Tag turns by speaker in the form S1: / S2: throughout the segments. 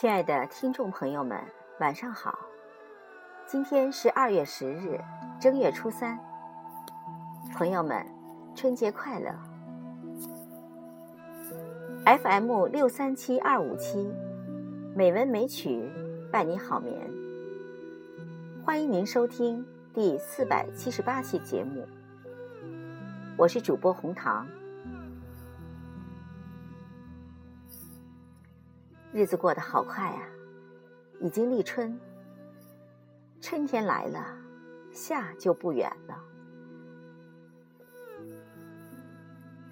S1: 亲爱的听众朋友们，晚上好！今天是二月十日，正月初三。朋友们，春节快乐！FM 六三七二五七，美文美曲伴你好眠。欢迎您收听第四百七十八期节目，我是主播红糖。日子过得好快啊，已经立春，春天来了，夏就不远了。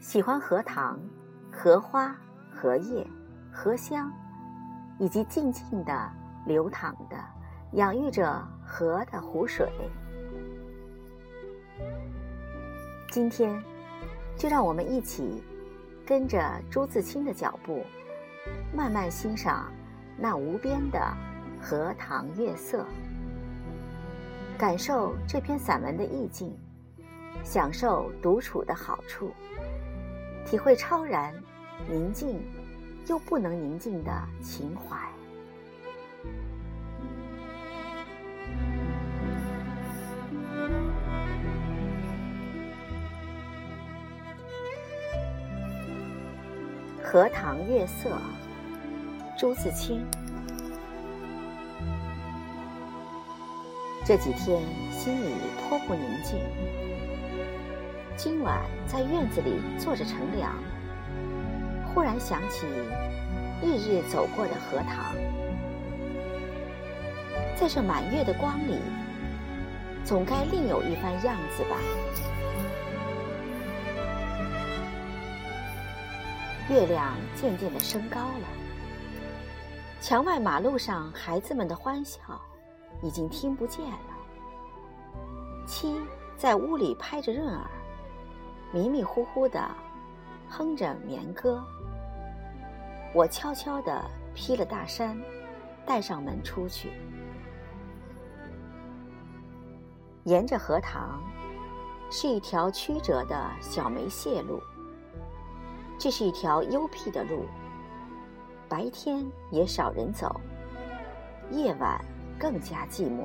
S1: 喜欢荷塘、荷花、荷叶、荷香，以及静静的流淌的、养育着河的湖水。今天，就让我们一起跟着朱自清的脚步。慢慢欣赏那无边的荷塘月色，感受这篇散文的意境，享受独处的好处，体会超然、宁静又不能宁静的情怀。荷塘月色，朱自清。这几天心里颇不宁静。今晚在院子里坐着乘凉，忽然想起日日走过的荷塘，在这满月的光里，总该另有一番样子吧。月亮渐渐的升高了，墙外马路上孩子们的欢笑已经听不见了。七在屋里拍着闰儿，迷迷糊糊的哼着眠歌。我悄悄地披了大衫，带上门出去。沿着荷塘，是一条曲折的小梅泄路。这是一条幽僻的路，白天也少人走，夜晚更加寂寞。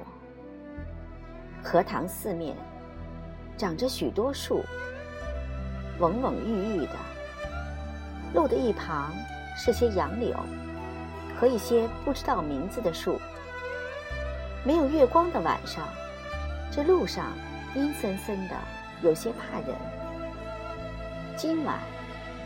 S1: 荷塘四面长着许多树，蓊蓊郁郁的。路的一旁是些杨柳和一些不知道名字的树。没有月光的晚上，这路上阴森森的，有些怕人。今晚。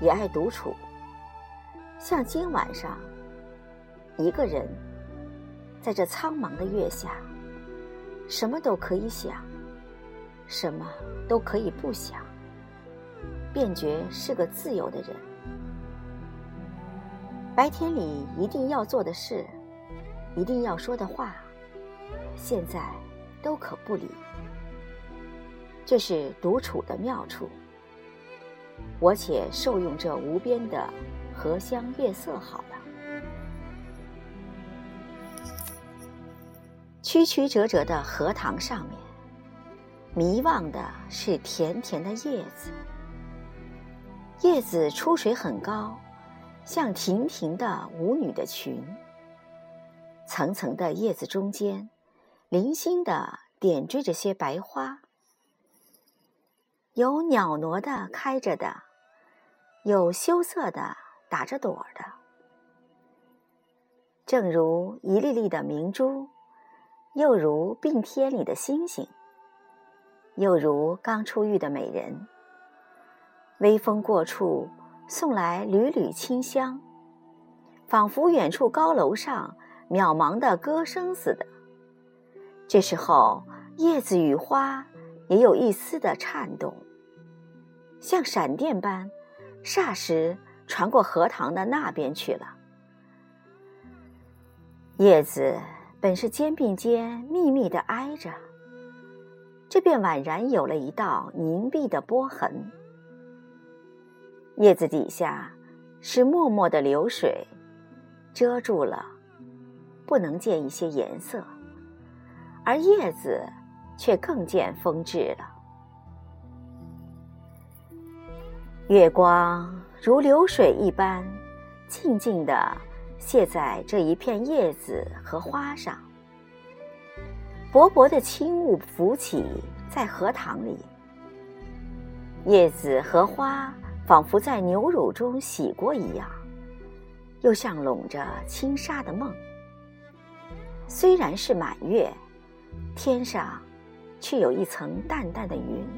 S1: 也爱独处，像今晚上，一个人，在这苍茫的月下，什么都可以想，什么都可以不想，便觉是个自由的人。白天里一定要做的事，一定要说的话，现在都可不理。这是独处的妙处。我且受用这无边的荷香月色好了。曲曲折折的荷塘上面，迷望的是甜甜的叶子。叶子出水很高，像亭亭的舞女的裙。层层的叶子中间，零星的点缀着些白花。有袅娜的开着的，有羞涩的打着朵的，正如一粒粒的明珠，又如并天里的星星，又如刚出浴的美人。微风过处，送来缕缕清香，仿佛远处高楼上渺茫的歌声似的。这时候，叶子与花。也有一丝的颤动，像闪电般，霎时传过荷塘的那边去了。叶子本是肩并肩密密的挨着，这便宛然有了一道凝碧的波痕。叶子底下是脉脉的流水，遮住了，不能见一些颜色，而叶子却更见风致了。月光如流水一般，静静地泻在这一片叶子和花上。薄薄的轻雾浮起在荷塘里，叶子和花仿佛在牛乳中洗过一样，又像笼着轻纱的梦。虽然是满月，天上却有一层淡淡的云，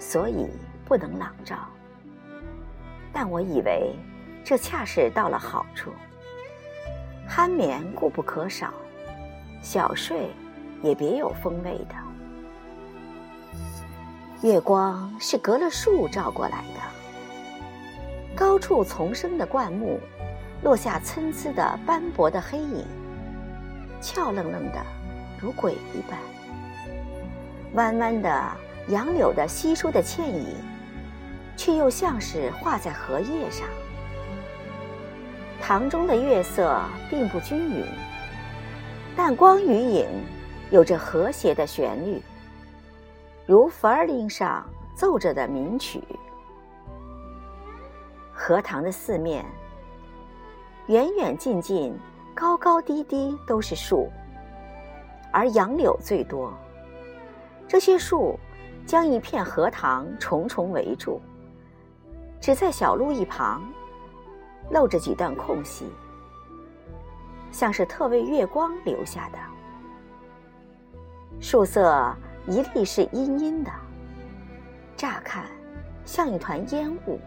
S1: 所以不能朗照。但我以为，这恰是到了好处。酣眠固不可少，小睡也别有风味的。月光是隔了树照过来的，高处丛生的灌木，落下参差的斑驳的黑影，俏愣愣的，如鬼一般。弯弯的杨柳的稀疏的倩影。却又像是画在荷叶上。塘中的月色并不均匀，但光与影有着和谐的旋律，如弗尔林上奏着的名曲。荷塘的四面，远远近近，高高低低都是树，而杨柳最多。这些树将一片荷塘重重围住。只在小路一旁，露着几段空隙，像是特为月光留下的。树色一粒是阴阴的，乍看像一团烟雾，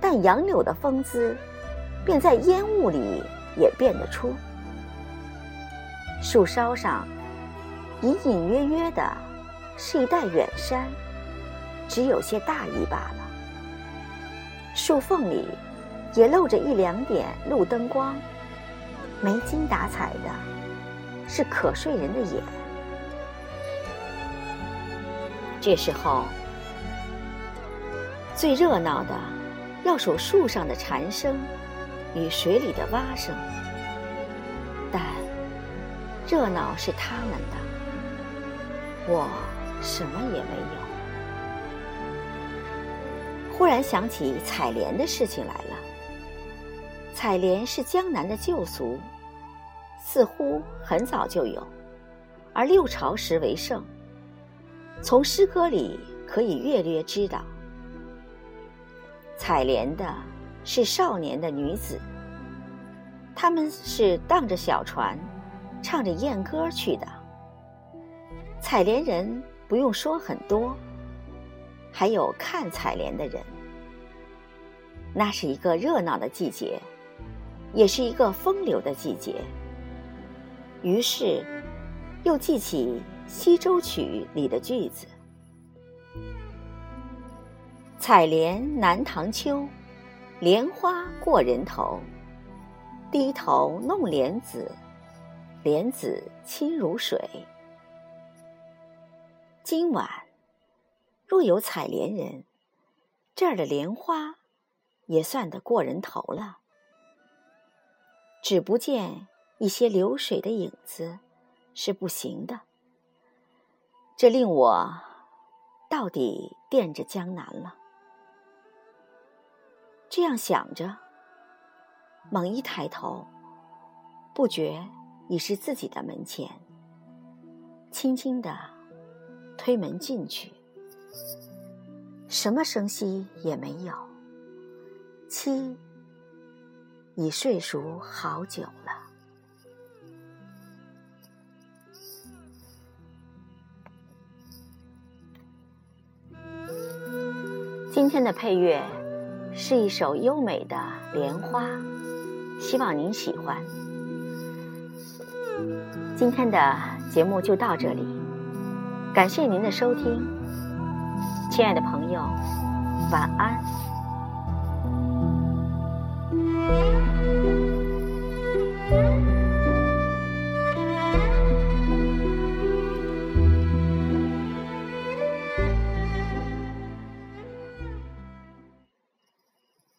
S1: 但杨柳的风姿，便在烟雾里也辨得出。树梢上隐隐约约的，是一带远山，只有些大意罢了。树缝里也露着一两点路灯光，没精打采的，是可睡人的眼。这时候最热闹的，要数树上的蝉声与水里的蛙声，但热闹是他们的，我什么也没有。忽然想起采莲的事情来了。采莲是江南的旧俗，似乎很早就有，而六朝时为盛。从诗歌里可以略略知道，采莲的是少年的女子，他们是荡着小船，唱着艳歌去的。采莲人不用说很多。还有看采莲的人，那是一个热闹的季节，也是一个风流的季节。于是，又记起《西洲曲》里的句子：“采莲南塘秋，莲花过人头。低头弄莲子，莲子清如水。”今晚。若有采莲人，这儿的莲花也算得过人头了。只不见一些流水的影子，是不行的。这令我到底惦着江南了。这样想着，猛一抬头，不觉已是自己的门前。轻轻的推门进去。什么声息也没有，妻已睡熟好久了。今天的配乐是一首优美的《莲花》，希望您喜欢。今天的节目就到这里，感谢您的收听。亲爱的朋友，晚安。